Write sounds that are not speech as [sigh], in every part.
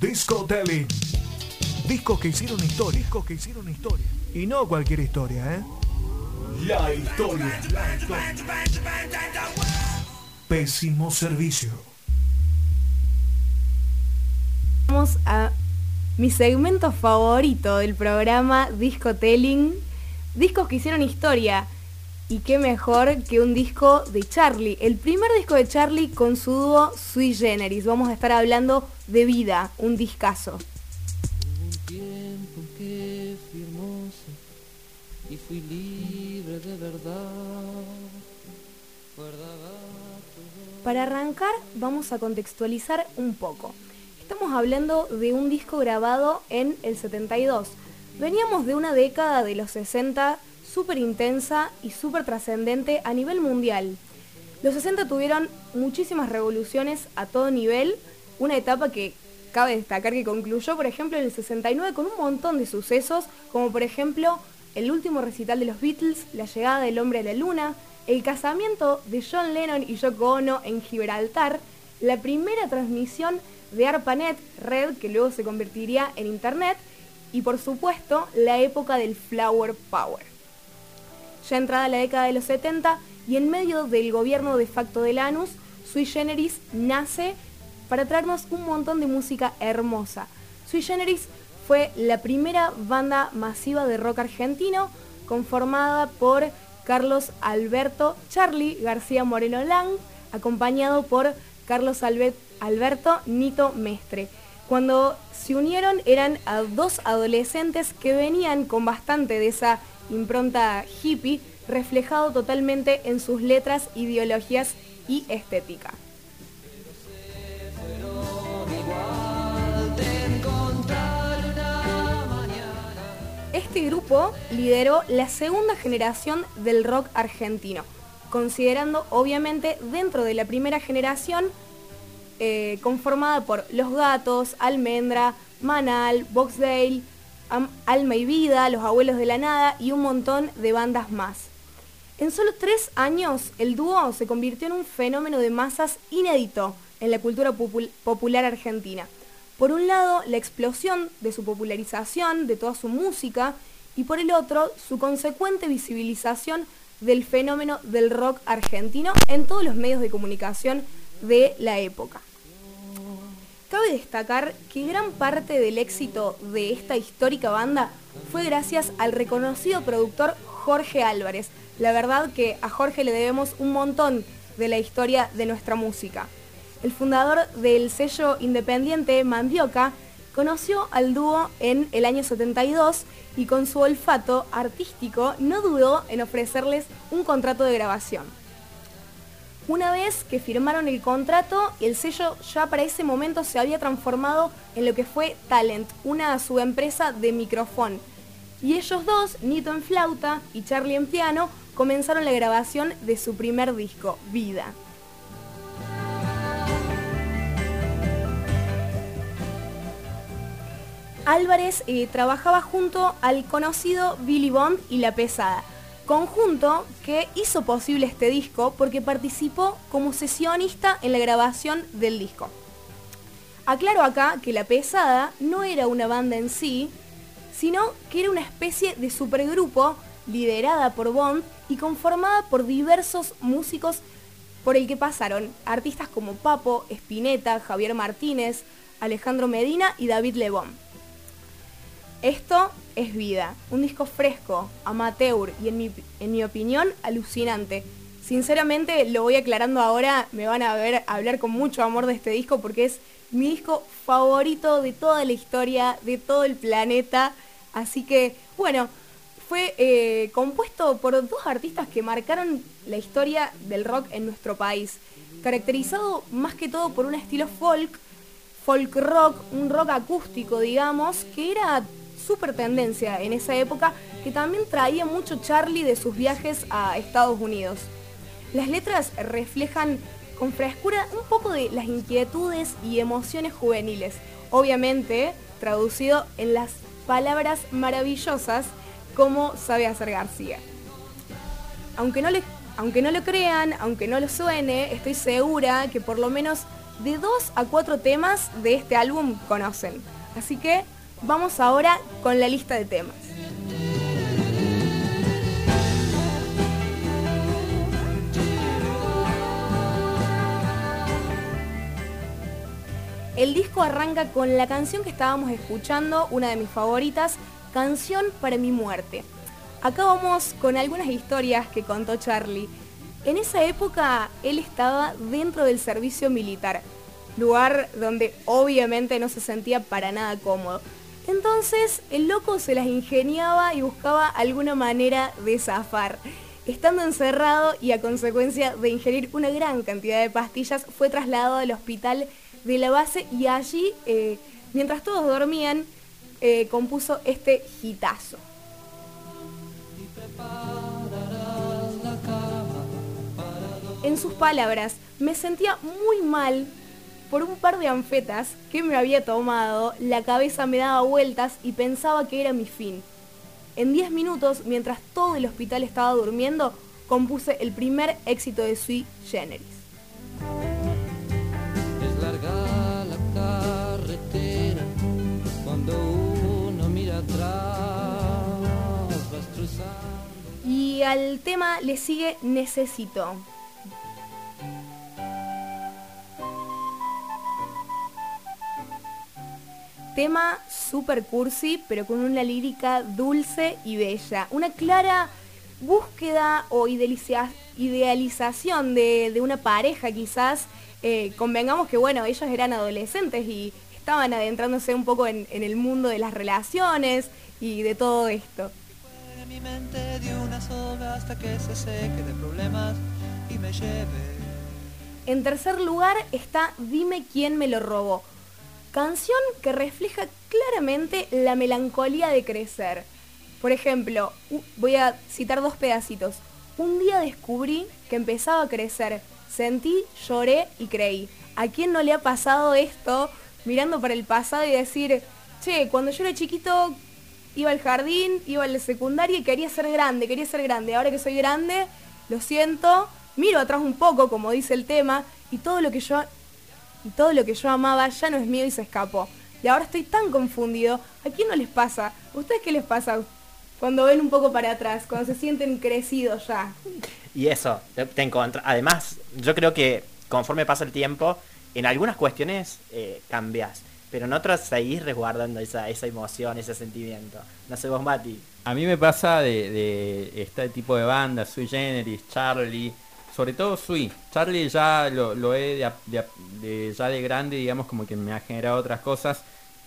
Disco Telling. Discos que hicieron historia. Discos que hicieron historia. Y no cualquier historia, ¿eh? La historia. Pésimo servicio. Vamos a mi segmento favorito del programa Disco Telling. Discos que hicieron historia. Y qué mejor que un disco de Charlie. El primer disco de Charlie con su dúo Sui Generis. Vamos a estar hablando de vida, un discazo. un tiempo que fui hermoso y fui libre de verdad. Guardaba todo. Para arrancar vamos a contextualizar un poco. Estamos hablando de un disco grabado en el 72. Veníamos de una década de los 60 súper intensa y súper trascendente a nivel mundial. Los 60 tuvieron muchísimas revoluciones a todo nivel, una etapa que cabe destacar que concluyó, por ejemplo, en el 69 con un montón de sucesos, como por ejemplo el último recital de los Beatles, la llegada del hombre a la luna, el casamiento de John Lennon y Yoko Ono en Gibraltar, la primera transmisión de ARPANET, red que luego se convertiría en Internet, y por supuesto la época del Flower Power ya entrada la década de los 70 y en medio del gobierno de facto de Lanús, Sui Generis nace para traernos un montón de música hermosa. Sui Generis fue la primera banda masiva de rock argentino conformada por Carlos Alberto Charlie García Moreno Lang, acompañado por Carlos Alberto Nito Mestre. Cuando se unieron eran a dos adolescentes que venían con bastante de esa impronta hippie, reflejado totalmente en sus letras, ideologías y estética. Este grupo lideró la segunda generación del rock argentino, considerando obviamente dentro de la primera generación eh, conformada por Los Gatos, Almendra, Manal, Boxdale, Alma y Vida, Los Abuelos de la Nada y un montón de bandas más. En solo tres años, el dúo se convirtió en un fenómeno de masas inédito en la cultura popular argentina. Por un lado, la explosión de su popularización, de toda su música, y por el otro, su consecuente visibilización del fenómeno del rock argentino en todos los medios de comunicación de la época. Cabe destacar que gran parte del éxito de esta histórica banda fue gracias al reconocido productor Jorge Álvarez. La verdad que a Jorge le debemos un montón de la historia de nuestra música. El fundador del sello independiente Mandioca conoció al dúo en el año 72 y con su olfato artístico no dudó en ofrecerles un contrato de grabación. Una vez que firmaron el contrato, el sello ya para ese momento se había transformado en lo que fue Talent, una subempresa de micrófono. Y ellos dos, Nito en flauta y Charlie en piano, comenzaron la grabación de su primer disco, Vida. Álvarez eh, trabajaba junto al conocido Billy Bond y La Pesada, conjunto que hizo posible este disco porque participó como sesionista en la grabación del disco. Aclaro acá que La Pesada no era una banda en sí, sino que era una especie de supergrupo liderada por Bond y conformada por diversos músicos por el que pasaron artistas como Papo, Spinetta, Javier Martínez, Alejandro Medina y David Lebón. Esto es vida, un disco fresco, amateur y en mi, en mi opinión alucinante. Sinceramente lo voy aclarando ahora, me van a ver hablar con mucho amor de este disco porque es mi disco favorito de toda la historia, de todo el planeta. Así que, bueno, fue eh, compuesto por dos artistas que marcaron la historia del rock en nuestro país, caracterizado más que todo por un estilo folk, folk rock, un rock acústico, digamos, que era super tendencia en esa época que también traía mucho Charlie de sus viajes a Estados Unidos. Las letras reflejan con frescura un poco de las inquietudes y emociones juveniles, obviamente traducido en las palabras maravillosas como sabe hacer García. Aunque no, le, aunque no lo crean, aunque no lo suene, estoy segura que por lo menos de dos a cuatro temas de este álbum conocen. Así que vamos ahora con la lista de temas. El disco arranca con la canción que estábamos escuchando, una de mis favoritas, Canción para mi muerte. Acá vamos con algunas historias que contó Charlie. En esa época él estaba dentro del servicio militar, lugar donde obviamente no se sentía para nada cómodo. Entonces el loco se las ingeniaba y buscaba alguna manera de zafar. Estando encerrado y a consecuencia de ingerir una gran cantidad de pastillas, fue trasladado al hospital de la base y allí, eh, mientras todos dormían, eh, compuso este hitazo. En sus palabras, me sentía muy mal por un par de anfetas que me había tomado, la cabeza me daba vueltas y pensaba que era mi fin. En 10 minutos, mientras todo el hospital estaba durmiendo, compuse el primer éxito de Sui Generis. Es larga la carretera cuando uno mira atrás, Y al tema le sigue Necesito. Tema super cursi, pero con una lírica dulce y bella. Una clara búsqueda o idealización de, una pareja quizás. Eh, convengamos que bueno, ellos eran adolescentes y estaban adentrándose un poco en, el mundo de las relaciones y de todo esto. En tercer lugar está Dime quién me lo robó. Canción que refleja claramente la melancolía de crecer. Por ejemplo, voy a citar dos pedacitos. Un día descubrí que empezaba a crecer. Sentí, lloré y creí. ¿A quién no le ha pasado esto mirando para el pasado y decir, che, cuando yo era chiquito iba al jardín, iba a la secundaria y quería ser grande, quería ser grande. Ahora que soy grande, lo siento, miro atrás un poco, como dice el tema, y todo lo que yo y todo lo que yo amaba ya no es mío y se escapó. Y ahora estoy tan confundido. ¿A quién no les pasa? ¿Ustedes qué les pasa cuando ven un poco para atrás, cuando se sienten crecidos ya? Y eso, te encuentras. Además, yo creo que conforme pasa el tiempo, en algunas cuestiones eh, cambias, pero en otras seguís resguardando esa, esa emoción, ese sentimiento. No sé vos, Mati. A mí me pasa de, de este tipo de bandas, Sui Generis, Charlie, sobre todo Sui. Charlie ya lo, he de, ya de grande, digamos, como que me ha generado otras cosas,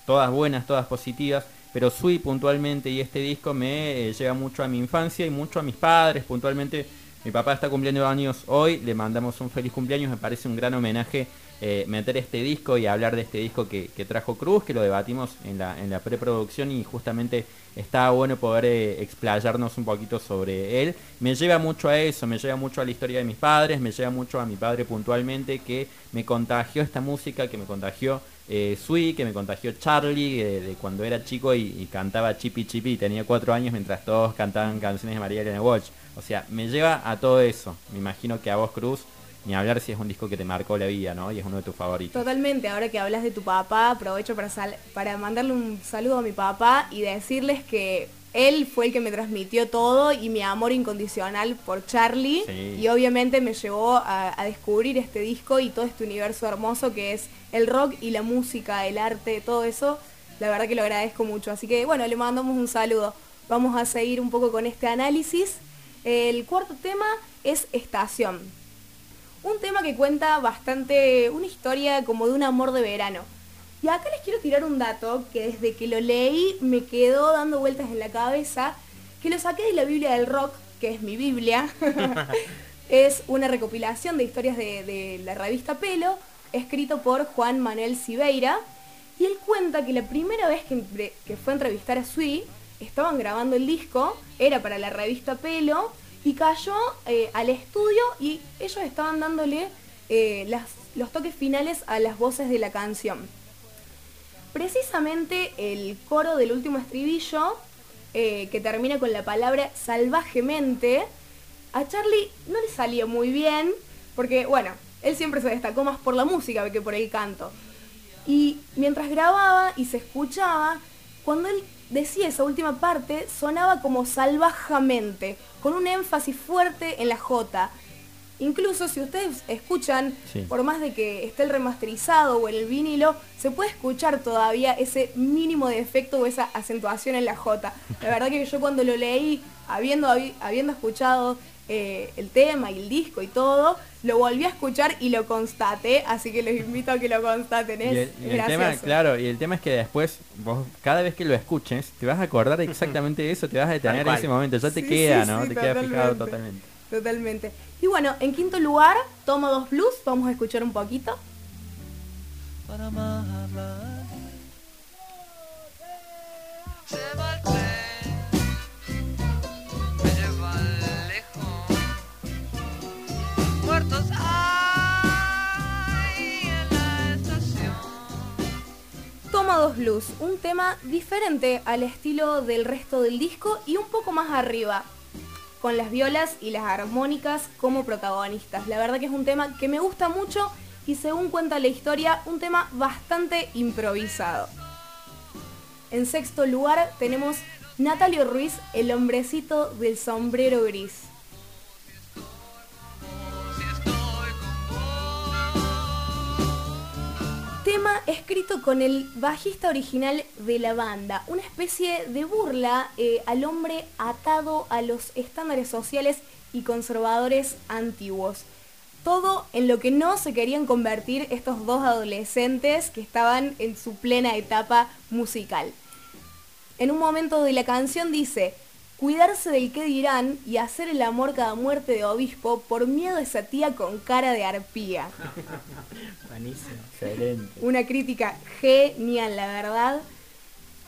todas buenas, todas positivas, pero Sui puntualmente y este disco me eh, llega mucho a mi infancia y mucho a mis padres, puntualmente mi papá está cumpliendo años hoy, le mandamos un feliz cumpleaños, me parece un gran homenaje eh, meter este disco y hablar de este disco que, trajo Cruz, que lo debatimos en la, en la preproducción y justamente está bueno poder eh, explayarnos un poquito sobre él. Me lleva mucho a eso, me lleva mucho a la historia de mis padres, me lleva mucho a mi padre puntualmente que me contagió esta música, que me contagió eh, Sui, que me contagió Charlie de cuando era chico y, cantaba Chippy y tenía cuatro años mientras todos cantaban canciones de María Elena Walsh. O sea, me lleva a todo eso. Me imagino que a vos, Cruz, ni hablar si es un disco que te marcó la vida, ¿no? Y es uno de tus favoritos. Totalmente, ahora que hablas de tu papá, aprovecho para, para mandarle un saludo a mi papá y decirles que él fue el que me transmitió todo y mi amor incondicional por Charlie y obviamente me llevó a, descubrir este disco y todo este universo hermoso que es el rock y la música, el arte, todo eso. La verdad que lo agradezco mucho. Así que bueno, le mandamos un saludo. Vamos a seguir un poco con este análisis. El cuarto tema es Estación. Un tema que cuenta bastante una historia como de un amor de verano. Y acá les quiero tirar un dato que desde que lo leí me quedó dando vueltas en la cabeza, que lo saqué de la Biblia del Rock, que es mi Biblia. [laughs] es una recopilación de historias de, la revista Pelo, escrito por Juan Manuel Siveira. Y él cuenta que la primera vez que, que fue a entrevistar a Sui, estaban grabando el disco, era para la revista Pelo, y cayó eh, al estudio y ellos estaban dándole eh, los toques finales a las voces de la canción. Precisamente el coro del último estribillo, eh, que termina con la palabra salvajemente, a Charlie no le salió muy bien, porque bueno, Él siempre se destacó más por la música que por el canto. Y mientras grababa y se escuchaba, cuando él decía esa última parte, sonaba como salvajamente, con un énfasis fuerte en la J. Incluso si ustedes escuchan, Sí. por más de que esté el remasterizado o el vinilo, se puede escuchar todavía ese mínimo de efecto o esa acentuación en la J. La verdad que yo cuando lo leí, habiendo, habi- habiendo escuchado eh, el tema y el disco y todo, lo volví a escuchar y lo constaté, así que les invito a que lo constaten. Es, Y el, y es el tema, claro, y el tema es que después, vos cada vez que lo escuches, te vas a acordar exactamente de eso, te vas a detener en ese momento, ya te Sí, queda, sí, ¿no? sí, te queda fijado totalmente. totalmente. Y bueno, en quinto lugar, Toma dos Blues, vamos a escuchar un poquito. para amarla. Toma dos Blues, un tema diferente al estilo del resto del disco y un poco más arriba, con las violas y las armónicas como protagonistas. La verdad que es un tema que me gusta mucho y según cuenta la historia, un tema bastante improvisado. En sexto lugar tenemos Natalio Ruiz, el hombrecito del sombrero gris. Tema escrito con el bajista original de la banda, una especie de burla eh, al hombre atado a los estándares sociales y conservadores antiguos. Todo en lo que no se querían convertir estos dos adolescentes que estaban en su plena etapa musical. En un momento de la canción dice, cuidarse del que dirán y hacer el amor cada muerte de obispo por miedo a esa tía con cara de arpía. [laughs] Buenísimo. Excelente. Una crítica genial, la verdad.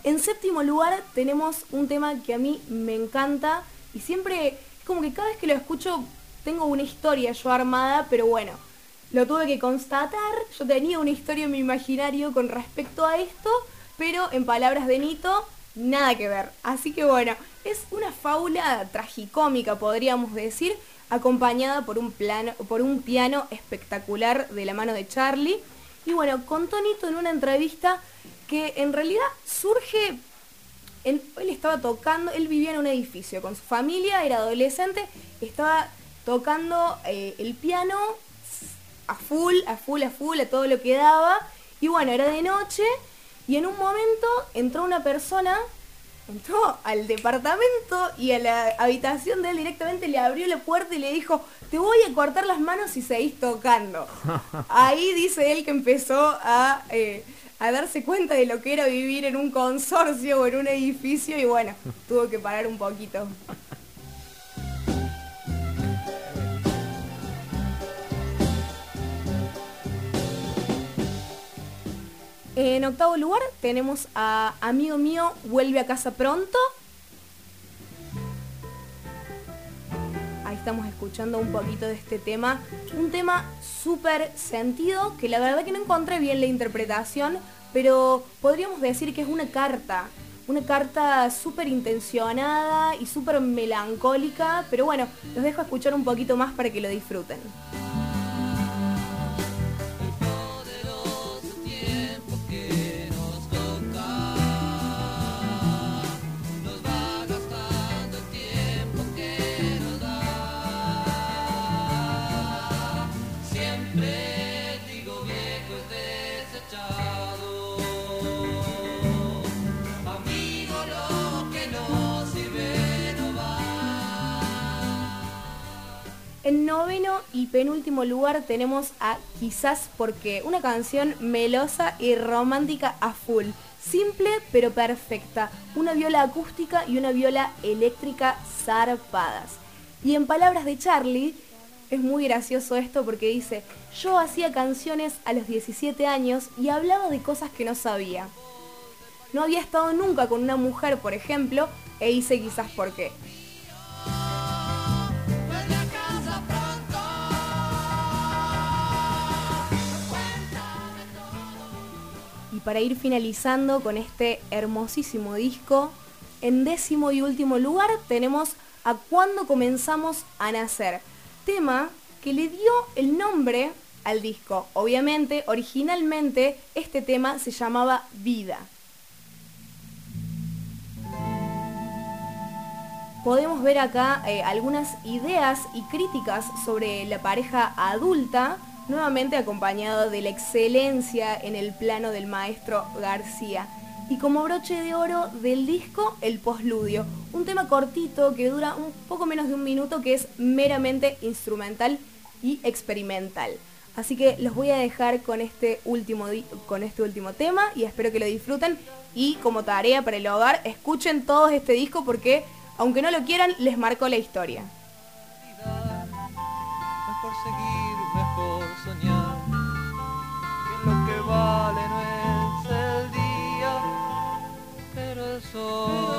En séptimo lugar tenemos un tema que a mí me encanta y siempre, es como que cada vez que lo escucho tengo una historia yo armada, pero bueno, lo tuve que constatar. Yo tenía una historia en mi imaginario con respecto a esto, pero en palabras de Nito, nada que ver. Así que bueno, es una fábula tragicómica, podríamos decir, acompañada por un, plano, por un piano espectacular de la mano de Charlie. Y bueno, contó Nito en una entrevista que en realidad surge él, él estaba tocando, él vivía en un edificio con su familia, era adolescente, estaba tocando eh, el piano a full, a full, a full, a todo lo que daba. Y bueno, era de noche y en un momento entró una persona, entró al departamento y a la habitación de él directamente le abrió la puerta y le dijo, te voy a cortar las manos si seguís tocando. [laughs] Ahí dice él que empezó a, eh, a darse cuenta de lo que era vivir en un consorcio o en un edificio y bueno, tuvo que parar un poquito. En octavo lugar tenemos a Amigo Mío Vuelve a casa pronto. Ahí estamos escuchando un poquito de este tema. Un tema súper sentido, que la verdad que no encontré bien la interpretación, pero podríamos decir que es una carta. Una carta súper intencionada y súper melancólica, pero bueno, los dejo escuchar un poquito más para que lo disfruten. Penúltimo lugar tenemos a Quizás porque una canción melosa y romántica a full. Simple pero perfecta. Una viola acústica y una viola eléctrica zarpadas. Y en palabras de Charlie, es muy gracioso esto porque dice, yo hacía canciones a los 17 años y hablaba de cosas que no sabía. No había estado nunca con una mujer, por ejemplo, e hice quizás por qué. Para ir finalizando con este hermosísimo disco, en décimo y último lugar tenemos a Cuando comenzamos a nacer, tema que le dio el nombre al disco. Obviamente, originalmente este tema se llamaba Vida. Podemos ver acá eh, algunas ideas y críticas sobre la pareja adulta, nuevamente acompañado de la excelencia en el plano del maestro García. Y como broche de oro del disco, el postludio, un tema cortito que dura un poco menos de un minuto que es meramente instrumental y experimental. Así que los voy a dejar con este último, con este último tema y espero que lo disfruten y como tarea para el hogar escuchen todo este disco porque aunque no lo quieran les marcó la historia. Que lo que vale no es el día, pero el sol.